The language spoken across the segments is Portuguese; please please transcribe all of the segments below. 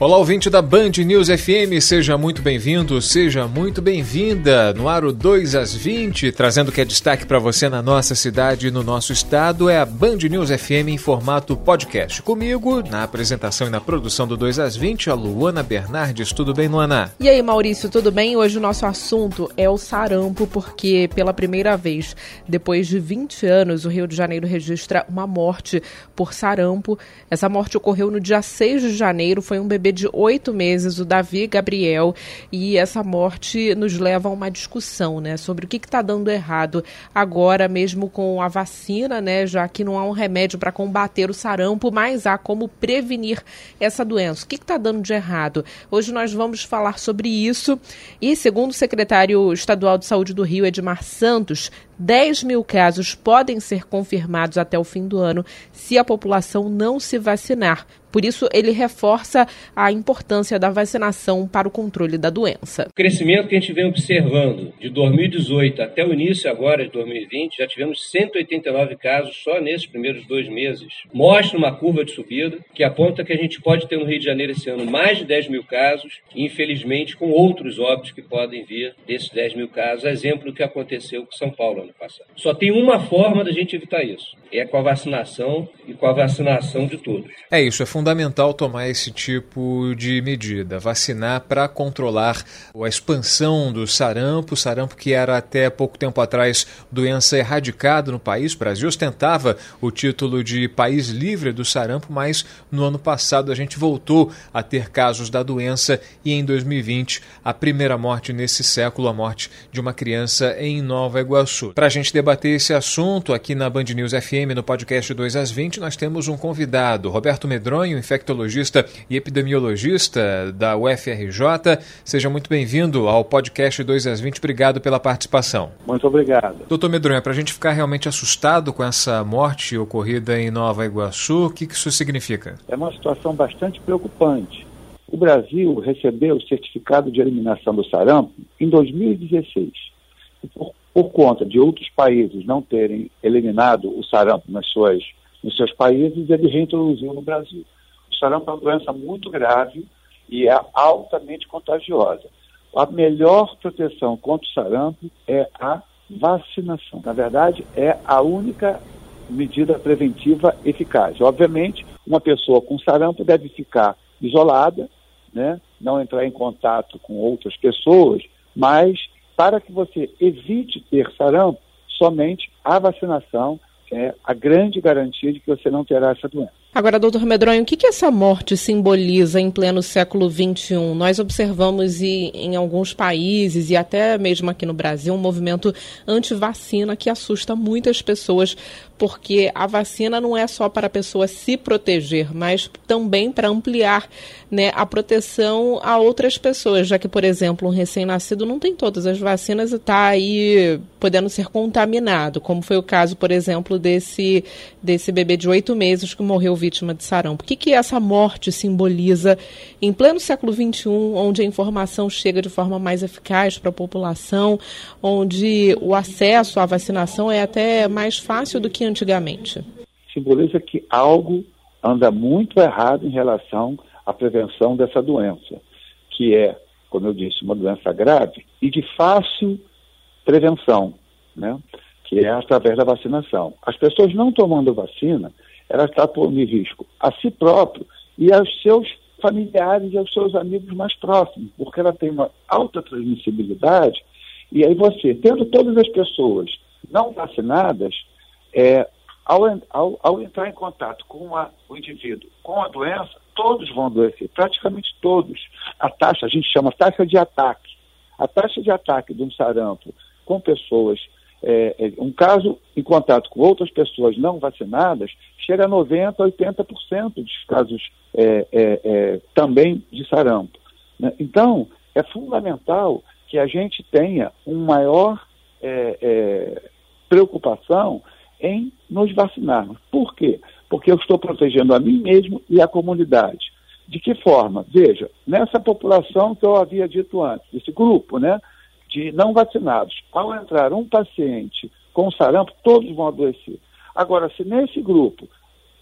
Olá, ouvinte da Band News FM, seja muito bem-vindo, seja muito bem-vinda. No Aro 2 às 20, trazendo o que é destaque para você na nossa cidade e no nosso estado, é a Band News FM em formato podcast. Comigo, na apresentação e na produção do 2 às 20, a Luana Bernardes. Tudo bem, Luana? E aí, Maurício, tudo bem? Hoje o nosso assunto é o sarampo, porque pela primeira vez, depois de 20 anos, o Rio de Janeiro registra uma morte por sarampo. Essa morte ocorreu no dia 6 de janeiro, foi um bebê bebê de oito meses, o Davi Gabriel, e essa morte nos leva a uma discussão, né, sobre o que está dando errado agora, mesmo com a vacina, né, já que não há um remédio para combater o sarampo, mas há como prevenir essa doença. O que está dando de errado? Hoje nós vamos falar sobre isso e, segundo o secretário estadual de saúde do Rio, Edmar Santos, 10 mil casos podem ser confirmados até o fim do ano se a população não se vacinar. Por isso, ele reforça a importância da vacinação para o controle da doença. O crescimento que a gente vem observando de 2018 até o início agora de 2020, já tivemos 189 casos só nesses primeiros dois meses. Mostra uma curva de subida que aponta que a gente pode ter no Rio de Janeiro esse ano mais de 10 mil casos, e infelizmente com outros óbitos que podem vir desses 10 mil casos, exemplo do que aconteceu com São Paulo ano passado. Só tem uma forma da gente evitar isso, é com a vacinação e com a vacinação de todos. É isso, é fundamental fundamental tomar esse tipo de medida, vacinar para controlar a expansão do sarampo, sarampo que era até pouco tempo atrás doença erradicada no país. O Brasil ostentava o título de país livre do sarampo, mas no ano passado a gente voltou a ter casos da doença e em 2020 a primeira morte nesse século, a morte de uma criança em Nova Iguaçu. Para a gente debater esse assunto aqui na Band News FM, no podcast 2 às 20, nós temos um convidado, Roberto Medronho, infectologista e epidemiologista da UFRJ. Seja muito bem-vindo ao podcast 2 às 20. Obrigado pela participação. Muito obrigado. Doutor Medronha, para a gente ficar realmente assustado com essa morte ocorrida em Nova Iguaçu, o que isso significa? É uma situação bastante preocupante. O Brasil recebeu o certificado de eliminação do sarampo em 2016. Por, por conta de outros países não terem eliminado o sarampo nas suas, nos seus países, ele reintroduziu no Brasil. Sarampo é uma doença muito grave e é altamente contagiosa. A melhor proteção contra o sarampo é a vacinação. Na verdade, é a única medida preventiva eficaz. Obviamente, uma pessoa com sarampo deve ficar isolada, né? não entrar em contato com outras pessoas, mas para que você evite ter sarampo, somente a vacinação é a grande garantia de que você não terá essa doença. Agora, doutor Medronho, o que, que essa morte simboliza em pleno século XXI? Nós observamos e, em alguns países e até mesmo aqui no Brasil um movimento anti-vacina que assusta muitas pessoas, porque a vacina não é só para a pessoa se proteger, mas também para ampliar né, a proteção a outras pessoas, já que, por exemplo, um recém-nascido não tem todas as vacinas e está aí podendo ser contaminado, como foi o caso, por exemplo, desse, desse bebê de oito meses que morreu vítima de sarampo. O que, que essa morte simboliza em pleno século XXI, onde a informação chega de forma mais eficaz para a população, onde o acesso à vacinação é até mais fácil do que antigamente? Simboliza que algo anda muito errado em relação à prevenção dessa doença, que é, como eu disse, uma doença grave e de fácil prevenção, né? que é através da vacinação. As pessoas não tomando vacina, ela está pondo em risco a si próprio e aos seus familiares e aos seus amigos mais próximos, porque ela tem uma alta transmissibilidade. E aí você, tendo todas as pessoas não vacinadas, é, ao, ao, ao, entrar em contato com a, o indivíduo com a doença, todos vão adoecer, praticamente todos. A taxa, a gente chama taxa de ataque. A taxa de ataque de um sarampo com pessoas é, é, um caso em contato com outras pessoas não vacinadas chega a 90%, 80% dos casos é, é, é, também de sarampo. Né? Então, é fundamental que a gente tenha uma maior é, preocupação em nos vacinarmos. Por quê? Porque eu estou protegendo a mim mesmo e a comunidade. De que forma? Veja, nessa população que eu havia dito antes, esse grupo né, de não vacinados, ao entrar um paciente com sarampo, todos vão adoecer. Agora, se nesse grupo,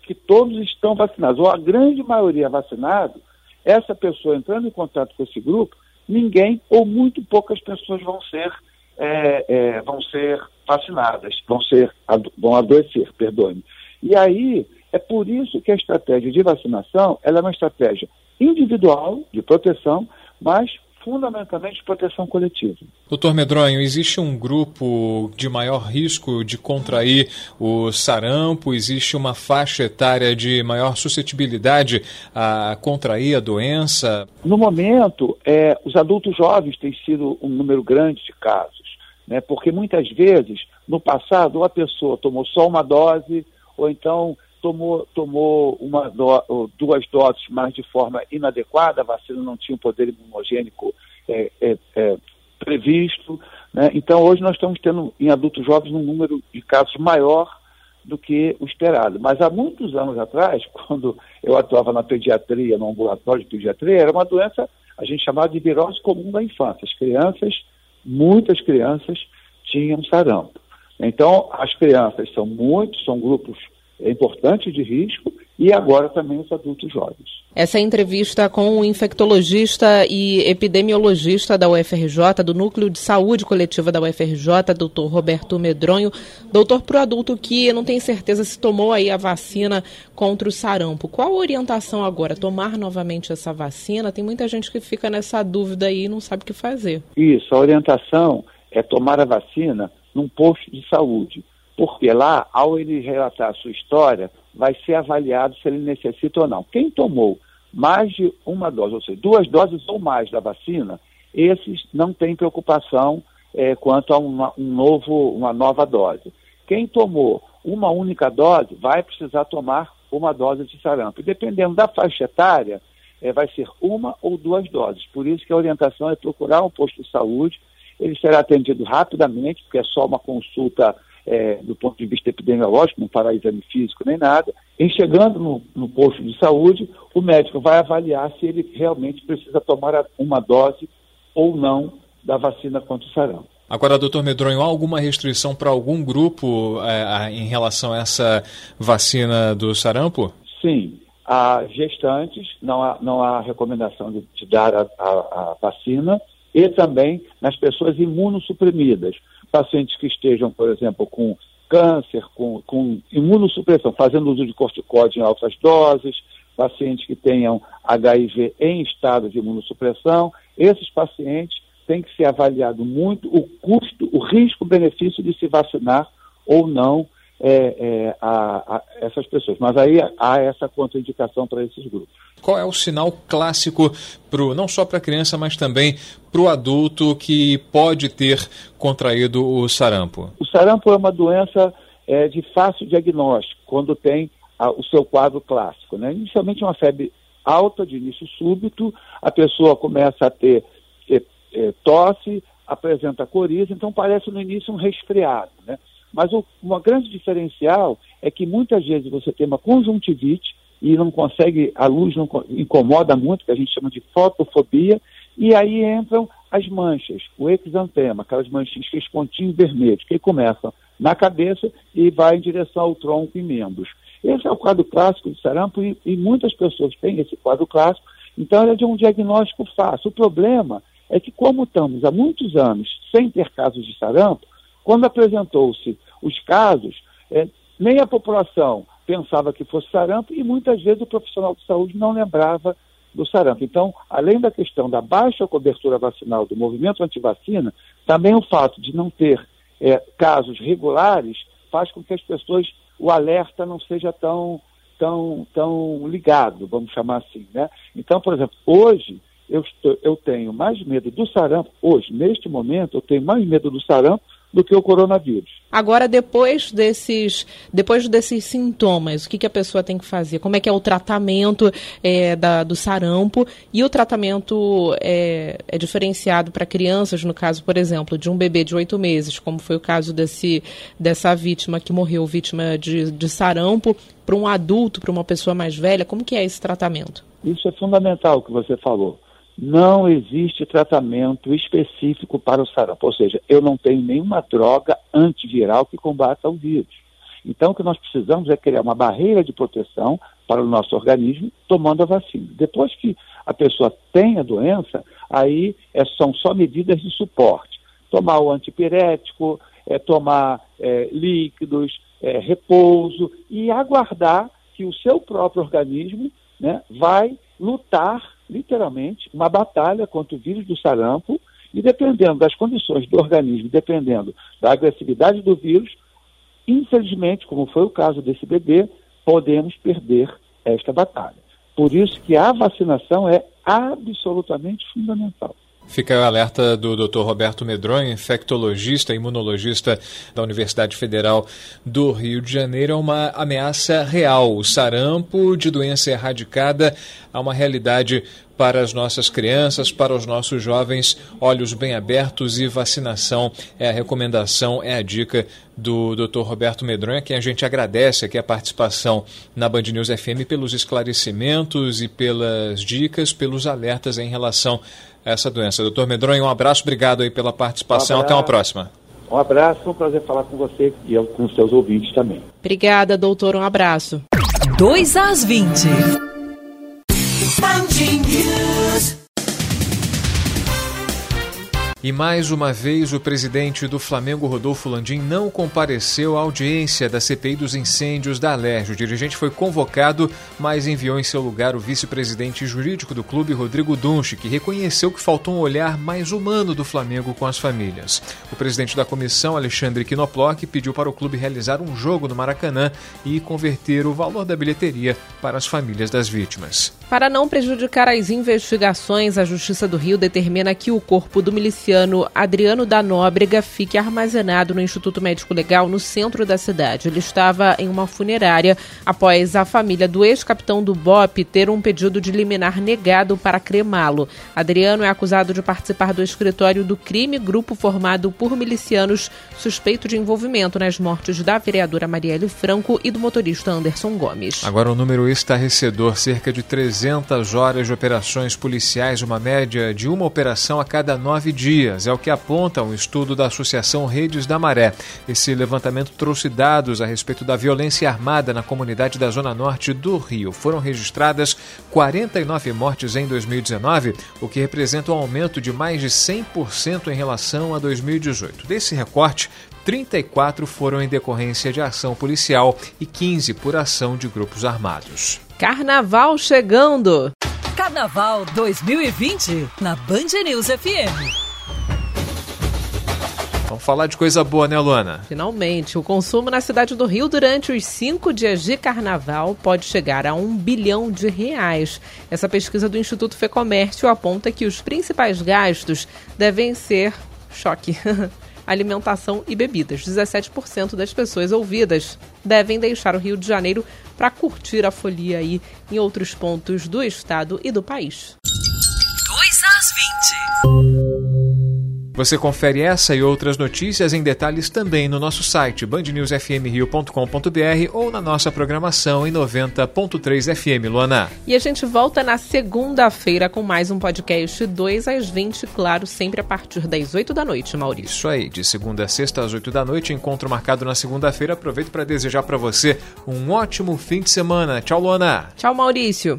que todos estão vacinados, ou a grande maioria vacinado, essa pessoa entrando em contato com esse grupo, ninguém ou muito poucas pessoas vão ser, é, é, vão ser vacinadas, vão, ser, vão adoecer, perdoe-me. E aí, é por isso que a estratégia de vacinação ela é uma estratégia individual de proteção, mas fundamentalmente proteção coletiva. Doutor Medronho, existe um grupo de maior risco de contrair o sarampo? Existe uma faixa etária de maior suscetibilidade a contrair a doença? No momento, é, os adultos jovens têm sido um número grande de casos, né, porque muitas vezes, no passado, a pessoa tomou só uma dose, ou então tomou, tomou uma do, duas doses, mas de forma inadequada, a vacina não tinha um poder imunogênico é, é, é, previsto. Né? Então, hoje nós estamos tendo em adultos jovens um número de casos maior do que o esperado. Mas há muitos anos atrás, quando eu atuava na pediatria, no ambulatório de pediatria, era uma doença, a gente chamava de virose comum da infância. As crianças, muitas crianças, tinham sarampo. Então, as crianças são muitos, são grupos importantes de risco, e agora também os adultos jovens. Essa entrevista com o infectologista e epidemiologista da UFRJ, do Núcleo de Saúde Coletiva da UFRJ, doutor Roberto Medronho. Doutor, para o adulto que não tem certeza se tomou aí a vacina contra o sarampo, qual a orientação agora? Tomar novamente essa vacina? Tem muita gente que fica nessa dúvida aí e não sabe o que fazer. Isso, a orientação é tomar a vacina num posto de saúde porque lá, ao ele relatar a sua história, vai ser avaliado se ele necessita ou não. Quem tomou mais de uma dose, ou seja, duas doses ou mais da vacina, esses não têm preocupação é, quanto a uma, um novo, uma nova dose. Quem tomou uma única dose vai precisar tomar uma dose de sarampo. E dependendo da faixa etária, é, vai ser uma ou duas doses. Por isso que a orientação é procurar um posto de saúde. Ele será atendido rapidamente, porque é só uma consulta é, do ponto de vista epidemiológico, não fará exame físico nem nada. Em chegando no, no, posto de saúde, o médico vai avaliar se ele realmente precisa tomar uma dose ou não da vacina contra o sarampo. Agora, doutor Medronho, há alguma restrição para algum grupo é, em relação a essa vacina do sarampo? Sim. Há gestantes, não há, não há recomendação de, de dar a, a, a vacina, e também nas pessoas imunossuprimidas pacientes que estejam, por exemplo, com câncer, com, com imunossupressão, fazendo uso de corticóide em altas doses, pacientes que tenham HIV em estado de imunossupressão, esses pacientes têm que ser avaliado muito o custo, o risco-benefício de se vacinar ou não é, é, a, a essas pessoas. Mas aí há essa contraindicação para esses grupos. Qual é o sinal clássico, pro, não só para a criança, mas também para o adulto que pode ter contraído o sarampo? O sarampo é uma doença é, de fácil diagnóstico, quando tem a, o seu quadro clássico. Né? Inicialmente uma febre alta, de início súbito, a pessoa começa a ter é, é, tosse, apresenta coriza, então parece no início um resfriado. Né? Mas o, uma grande diferencial é que muitas vezes você tem uma conjuntivite e não consegue, a luz não incomoda muito, que a gente chama de fotofobia, e aí entram as manchas, o exantema, aquelas manchinhas, aqueles pontinhos vermelhos, que começam na cabeça e vai em direção ao tronco e membros. Esse é o quadro clássico de sarampo e, e muitas pessoas têm esse quadro clássico, então é de um diagnóstico fácil. O problema é que, como estamos há muitos anos sem ter casos de sarampo, quando apresentou-se os casos, é, nem a população pensava que fosse sarampo e muitas vezes o profissional de saúde não lembrava do sarampo. Então, além da questão da baixa cobertura vacinal do movimento antivacina, também o fato de não ter é, casos regulares faz com que as pessoas, o alerta não seja tão, tão, tão ligado, vamos chamar assim. Né? Então, por exemplo, hoje eu, estou, eu tenho mais medo do sarampo, hoje, neste momento, eu tenho mais medo do sarampo do que o coronavírus. Agora, depois desses, depois desses sintomas, o que, que a pessoa tem que fazer? Como é que é o tratamento é, da, do sarampo? E o tratamento é, é diferenciado para crianças, no caso, por exemplo, de um bebê de oito meses, como foi o caso desse, dessa vítima que morreu, vítima de, de sarampo, para um adulto, para uma pessoa mais velha, como que é esse tratamento? isso é fundamental o que você falou. Não existe tratamento específico para o sarampo, ou seja, eu não tenho nenhuma droga antiviral que combata o vírus. Então, o que nós precisamos é criar uma barreira de proteção para o nosso organismo tomando a vacina. Depois que a pessoa tem a doença, aí é, são só medidas de suporte. Tomar o antipirético, é, tomar é, líquidos, é, repouso e aguardar que o seu próprio organismo né, vai lutar, literalmente, uma batalha contra o vírus do sarampo e dependendo das condições do organismo, dependendo da agressividade do vírus, infelizmente, como foi o caso desse bebê, podemos perder esta batalha. Por isso que a vacinação é absolutamente fundamental. Fica o alerta do Dr. Roberto Medronho, infectologista e imunologista da Universidade Federal do Rio de Janeiro. É uma ameaça real. O sarampo de doença erradicada é uma realidade para as nossas crianças, para os nossos jovens, olhos bem abertos e vacinação é a recomendação, é a dica do Dr. Roberto Medronha, que a gente agradece aqui a participação na Band News FM pelos esclarecimentos e pelas dicas, pelos alertas em relação essa doença. Doutor Medronho, um abraço, obrigado aí pela participação. Um Até uma próxima. Um abraço, um prazer falar com você e com os seus ouvintes também. Obrigada, doutor. Um abraço. 2 às 20. Sponge News. E mais uma vez, o presidente do Flamengo, Rodolfo Landim, não compareceu à audiência da CPI dos incêndios da Alerj. O dirigente foi convocado, mas enviou em seu lugar o vice-presidente jurídico do clube, Rodrigo Dunche, que reconheceu que faltou um olhar mais humano do Flamengo com as famílias. O presidente da comissão, Alexandre Quinoploc, pediu para o clube realizar um jogo no Maracanã e converter o valor da bilheteria para as famílias das vítimas. Para não prejudicar as investigações, a Justiça do Rio determina que o corpo do miliciano Adriano da Nóbrega fique armazenado no Instituto Médico Legal no centro da cidade. Ele estava em uma funerária após a família do ex-capitão do BOP ter um pedido de liminar negado para cremá-lo. Adriano é acusado de participar do escritório do crime, grupo formado por milicianos suspeito de envolvimento nas mortes da vereadora Marielle Franco e do motorista Anderson Gomes. Agora o número estarrecedor, cerca de 300 horas de operações policiais, uma média de uma operação a cada nove dias dias, é o que aponta um estudo da Associação Redes da Maré. Esse levantamento trouxe dados a respeito da violência armada na comunidade da Zona Norte do Rio. Foram registradas 49 mortes em 2019, o que representa um aumento de mais de 100% em relação a 2018. Desse recorte, 34 foram em decorrência de ação policial e 15 por ação de grupos armados. Carnaval chegando! Carnaval 2020 na Band News FM. Vamos falar de coisa boa, né, Luana? Finalmente, o consumo na cidade do Rio durante os cinco dias de carnaval pode chegar a um bilhão de reais. Essa pesquisa do Instituto Fecomércio aponta que os principais gastos devem ser choque. alimentação e bebidas. 17% das pessoas ouvidas devem deixar o Rio de Janeiro para curtir a folia aí em outros pontos do estado e do país. 2 às 20. Você confere essa e outras notícias em detalhes também no nosso site bandnewsfmrio.com.br ou na nossa programação em 90.3 FM, Luana. E a gente volta na segunda-feira com mais um podcast 2 às 20, claro, sempre a partir das 8 da noite, Maurício. Isso aí, de segunda a sexta às 8 da noite, encontro marcado na segunda-feira. Aproveito para desejar para você um ótimo fim de semana. Tchau, Luana. Tchau, Maurício.